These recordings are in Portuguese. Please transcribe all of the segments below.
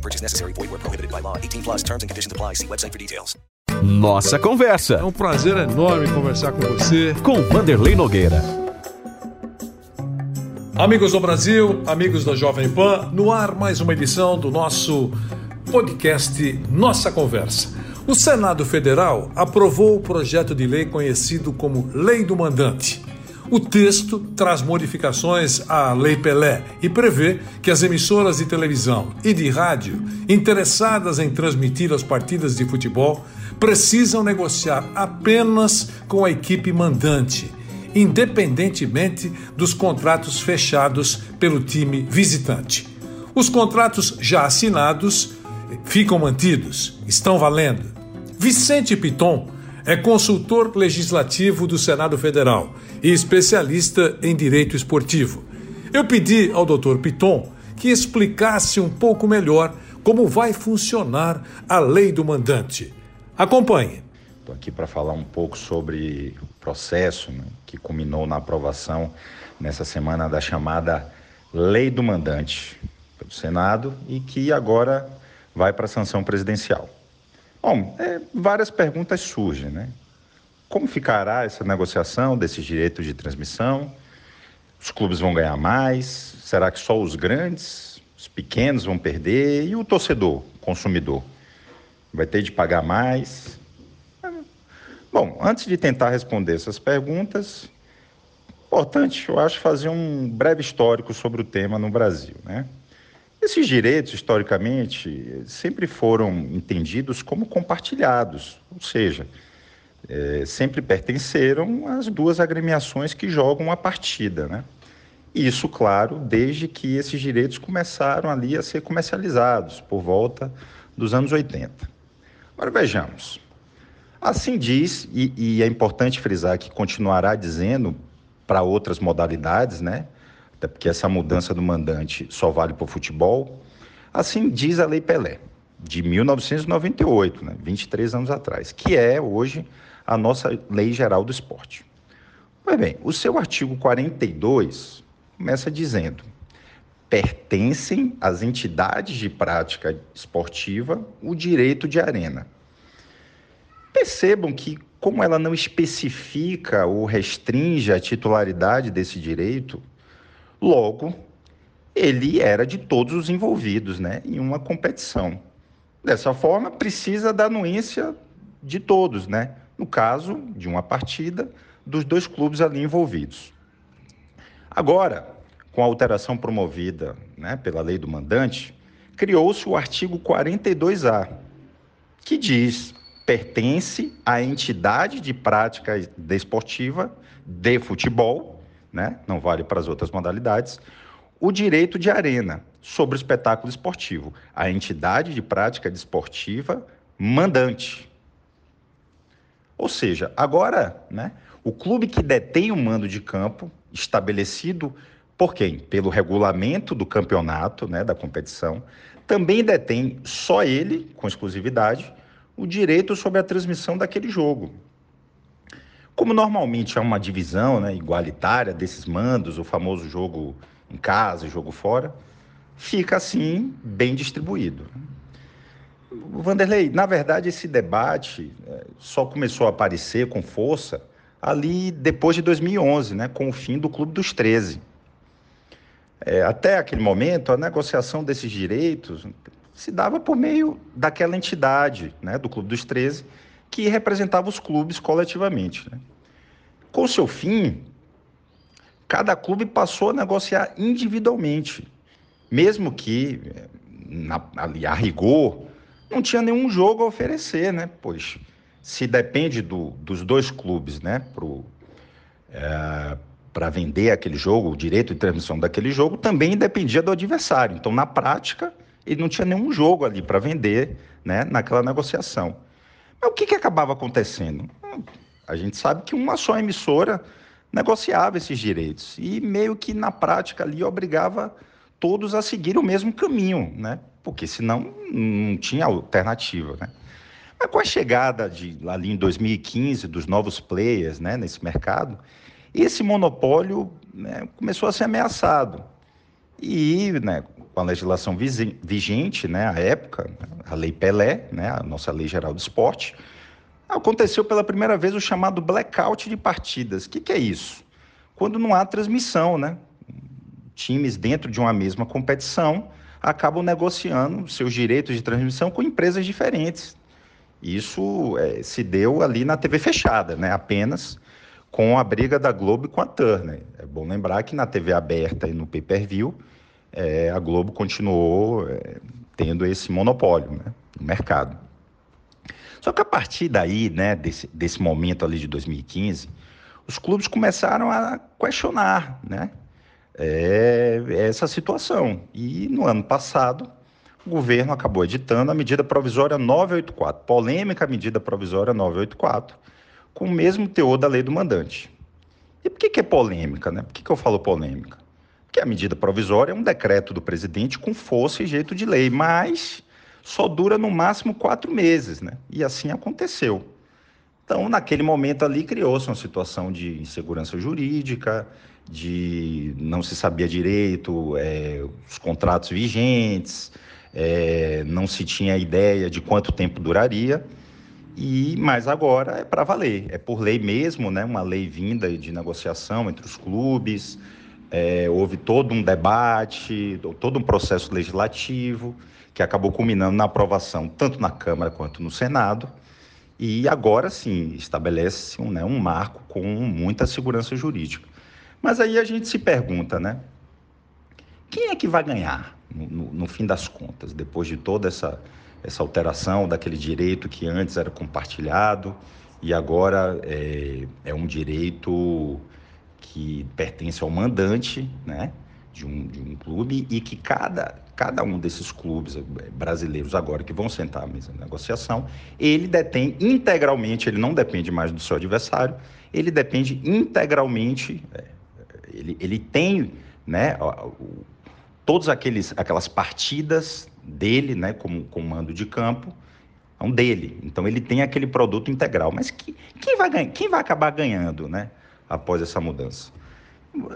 No purchase necessary. Void where prohibited by law. 18 plus terms and conditions apply. See website for details. Nossa Conversa. É um prazer enorme conversar com você. Com Vanderlei Nogueira. Amigos do Brasil, amigos da Jovem Pan, no ar mais uma edição do nosso podcast Nossa Conversa. O Senado Federal aprovou o projeto de lei conhecido como Lei do Mandante. O texto traz modificações à Lei Pelé e prevê que as emissoras de televisão e de rádio interessadas em transmitir as partidas de futebol precisam negociar apenas com a equipe mandante, independentemente dos contratos fechados pelo time visitante. Os contratos já assinados ficam mantidos, estão valendo. Vicente Piton é consultor legislativo do Senado Federal e especialista em direito esportivo. Eu pedi ao Dr. Piton que explicasse um pouco melhor como vai funcionar a lei do mandante. Acompanhe. Estou aqui para falar um pouco sobre o processo né, que culminou na aprovação nessa semana da chamada Lei do Mandante pelo Senado e que agora vai para a sanção presidencial. Bom, é, várias perguntas surgem, né? Como ficará essa negociação desses direitos de transmissão? Os clubes vão ganhar mais? Será que só os grandes, os pequenos vão perder? E o torcedor, consumidor? Vai ter de pagar mais? Bom, antes de tentar responder essas perguntas, importante, eu acho, fazer um breve histórico sobre o tema no Brasil, né? Esses direitos, historicamente, sempre foram entendidos como compartilhados, ou seja, é, sempre pertenceram às duas agremiações que jogam a partida. Né? Isso, claro, desde que esses direitos começaram ali a ser comercializados, por volta dos anos 80. Agora vejamos. Assim diz, e, e é importante frisar que continuará dizendo para outras modalidades, né? Até porque essa mudança do mandante só vale para o futebol. Assim diz a Lei Pelé, de 1998, né, 23 anos atrás, que é hoje a nossa Lei Geral do Esporte. Pois bem, o seu artigo 42 começa dizendo: pertencem às entidades de prática esportiva o direito de arena. Percebam que, como ela não especifica ou restringe a titularidade desse direito, Logo, ele era de todos os envolvidos né, em uma competição. Dessa forma, precisa da anuência de todos, né? no caso de uma partida, dos dois clubes ali envolvidos. Agora, com a alteração promovida né, pela lei do mandante, criou-se o artigo 42A, que diz pertence à entidade de prática desportiva de futebol né? não vale para as outras modalidades, o direito de arena sobre o espetáculo esportivo, a entidade de prática desportiva mandante. Ou seja, agora, né, o clube que detém o mando de campo, estabelecido por quem? Pelo regulamento do campeonato, né, da competição, também detém só ele, com exclusividade, o direito sobre a transmissão daquele jogo. Como normalmente é uma divisão né, igualitária desses mandos, o famoso jogo em casa, jogo fora, fica assim bem distribuído. Vanderlei, na verdade esse debate é, só começou a aparecer com força ali depois de 2011, né, com o fim do Clube dos 13. É, até aquele momento, a negociação desses direitos se dava por meio daquela entidade, né, do Clube dos 13, que representava os clubes coletivamente. Né? Com seu fim, cada clube passou a negociar individualmente, mesmo que, na, ali, a rigor, não tinha nenhum jogo a oferecer, né? Pois se depende do, dos dois clubes, né, é, para vender aquele jogo, o direito de transmissão daquele jogo, também dependia do adversário. Então, na prática, ele não tinha nenhum jogo ali para vender, né, naquela negociação. Mas o que, que acabava acontecendo? A gente sabe que uma só emissora negociava esses direitos e meio que na prática ali obrigava todos a seguir o mesmo caminho, né? Porque senão não tinha alternativa, né? Mas com a chegada de ali em 2015 dos novos players, né, nesse mercado, esse monopólio né, começou a ser ameaçado. E, né, com a legislação vigente, né, à época, a Lei Pelé, né, a nossa Lei Geral do Esporte, aconteceu pela primeira vez o chamado blackout de partidas. O que, que é isso? Quando não há transmissão, né? Times dentro de uma mesma competição acabam negociando seus direitos de transmissão com empresas diferentes. Isso é, se deu ali na TV fechada, né? apenas com a briga da Globo com a Turner. É bom lembrar que na TV aberta e no pay-per-view, é, a Globo continuou é, tendo esse monopólio né? no mercado. Só que a partir daí, né, desse, desse momento ali de 2015, os clubes começaram a questionar né, é, essa situação. E no ano passado, o governo acabou editando a medida provisória 984, polêmica medida provisória 984, com o mesmo teor da lei do mandante. E por que, que é polêmica? Né? Por que, que eu falo polêmica? Porque a medida provisória é um decreto do presidente com força e jeito de lei, mas só dura no máximo quatro meses, né? E assim aconteceu. Então, naquele momento ali, criou-se uma situação de insegurança jurídica, de não se sabia direito é, os contratos vigentes, é, não se tinha ideia de quanto tempo duraria. E mas agora é para valer, é por lei mesmo, né? Uma lei vinda de negociação entre os clubes. É, houve todo um debate, todo um processo legislativo que acabou culminando na aprovação tanto na Câmara quanto no Senado. E agora sim estabelece um, né, um marco com muita segurança jurídica. Mas aí a gente se pergunta, né? Quem é que vai ganhar no, no, no fim das contas, depois de toda essa, essa alteração daquele direito que antes era compartilhado e agora é, é um direito que pertence ao mandante, né? De um, de um clube e que cada, cada um desses clubes eh, brasileiros agora que vão sentar à mesa de negociação, ele detém integralmente, ele não depende mais do seu adversário, ele depende integralmente, é, ele, ele tem né, todas aqueles, aquelas partidas dele, né, como comando de campo, são dele. Então ele tem aquele produto integral. Mas que, quem, vai quem vai acabar ganhando né, após essa mudança?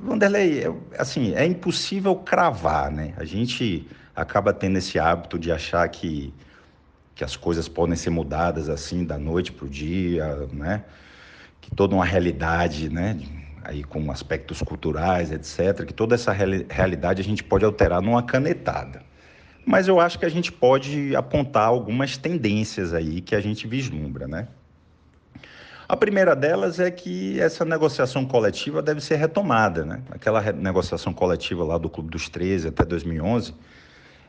Vanderlei, assim, é impossível cravar, né? A gente acaba tendo esse hábito de achar que, que as coisas podem ser mudadas assim da noite para o dia, né? Que toda uma realidade, né? Aí com aspectos culturais, etc. Que toda essa realidade a gente pode alterar numa canetada. Mas eu acho que a gente pode apontar algumas tendências aí que a gente vislumbra, né? A primeira delas é que essa negociação coletiva deve ser retomada, né? Aquela negociação coletiva lá do Clube dos 13 até 2011,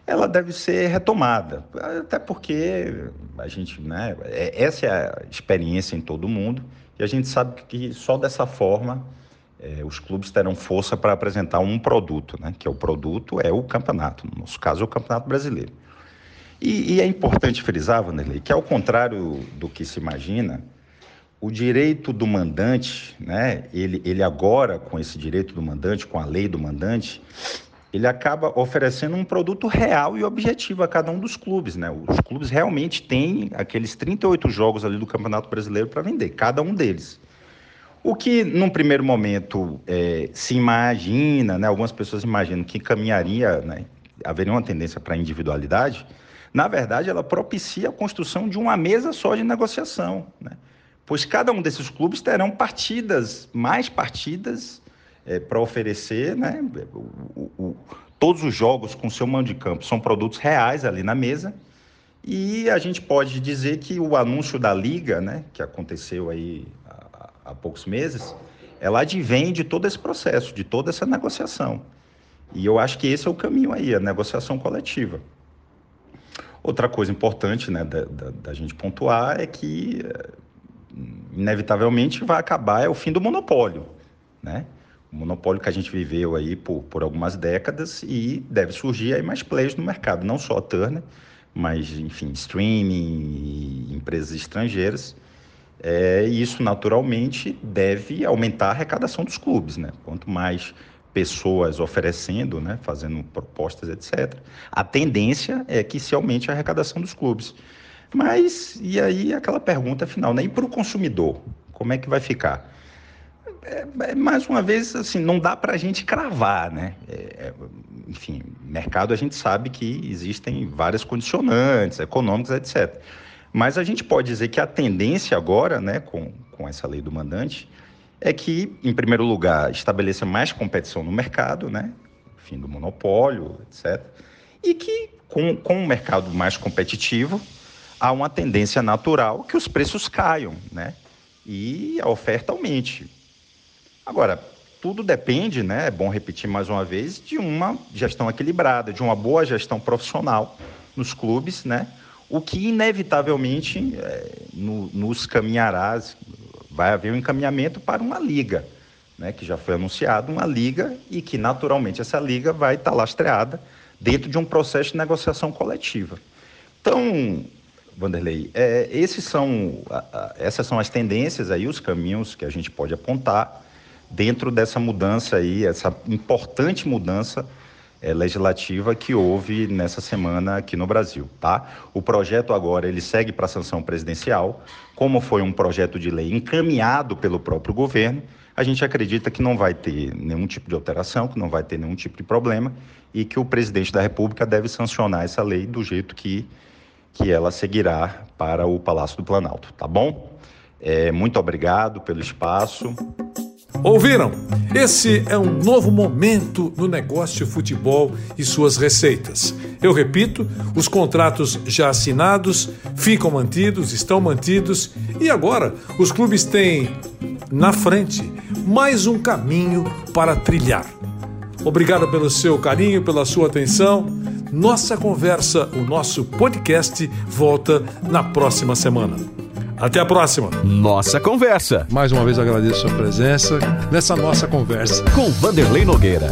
ela deve ser retomada, até porque a gente, né, é, essa é a experiência em todo mundo e a gente sabe que só dessa forma é, os clubes terão força para apresentar um produto, né, que é o produto é o campeonato, no nosso caso é o campeonato brasileiro. E, e é importante frisar, Vanderlei, que ao contrário do que se imagina, o direito do mandante, né, ele, ele agora, com esse direito do mandante, com a lei do mandante, ele acaba oferecendo um produto real e objetivo a cada um dos clubes. Né? Os clubes realmente têm aqueles 38 jogos ali do Campeonato Brasileiro para vender, cada um deles. O que, num primeiro momento, é, se imagina, né, algumas pessoas imaginam que caminharia, né, haveria uma tendência para a individualidade, na verdade, ela propicia a construção de uma mesa só de negociação. Né? Pois cada um desses clubes terão partidas, mais partidas é, para oferecer, né? O, o, todos os jogos com seu mando de campo são produtos reais ali na mesa. E a gente pode dizer que o anúncio da liga, né, que aconteceu aí há, há poucos meses, ela advém de todo esse processo, de toda essa negociação. E eu acho que esse é o caminho aí, a negociação coletiva. Outra coisa importante né, da, da, da gente pontuar é que inevitavelmente vai acabar é o fim do monopólio, né? O monopólio que a gente viveu aí por, por algumas décadas e deve surgir aí mais players no mercado, não só a Turner, mas enfim, streaming e empresas estrangeiras. É, isso naturalmente deve aumentar a arrecadação dos clubes, né? Quanto mais pessoas oferecendo, né, fazendo propostas, etc. A tendência é que se aumente a arrecadação dos clubes. Mas e aí aquela pergunta final, né? E para o consumidor, como é que vai ficar? É, é, mais uma vez, assim, não dá para a gente cravar, né? É, é, enfim, mercado a gente sabe que existem várias condicionantes econômicas, etc. Mas a gente pode dizer que a tendência agora, né, com, com essa lei do mandante, é que, em primeiro lugar, estabeleça mais competição no mercado, né? Fim do monopólio, etc. E que, com, com um mercado mais competitivo, há uma tendência natural que os preços caiam, né? E a oferta aumente. Agora, tudo depende, né? É bom repetir mais uma vez, de uma gestão equilibrada, de uma boa gestão profissional nos clubes, né? O que inevitavelmente é, no, nos caminhará, vai haver um encaminhamento para uma liga, né? Que já foi anunciado uma liga e que naturalmente essa liga vai estar lastreada dentro de um processo de negociação coletiva. Então, Vanderlei, é, esses são, essas são as tendências aí, os caminhos que a gente pode apontar dentro dessa mudança aí, essa importante mudança é, legislativa que houve nessa semana aqui no Brasil, tá? O projeto agora ele segue para a sanção presidencial, como foi um projeto de lei encaminhado pelo próprio governo, a gente acredita que não vai ter nenhum tipo de alteração, que não vai ter nenhum tipo de problema e que o presidente da República deve sancionar essa lei do jeito que que ela seguirá para o Palácio do Planalto, tá bom? É, muito obrigado pelo espaço. Ouviram? Esse é um novo momento no negócio futebol e suas receitas. Eu repito, os contratos já assinados ficam mantidos, estão mantidos e agora os clubes têm na frente mais um caminho para trilhar. Obrigado pelo seu carinho, pela sua atenção. Nossa conversa, o nosso podcast volta na próxima semana. Até a próxima. Nossa conversa. Mais uma vez agradeço a sua presença nessa nossa conversa com Vanderlei Nogueira.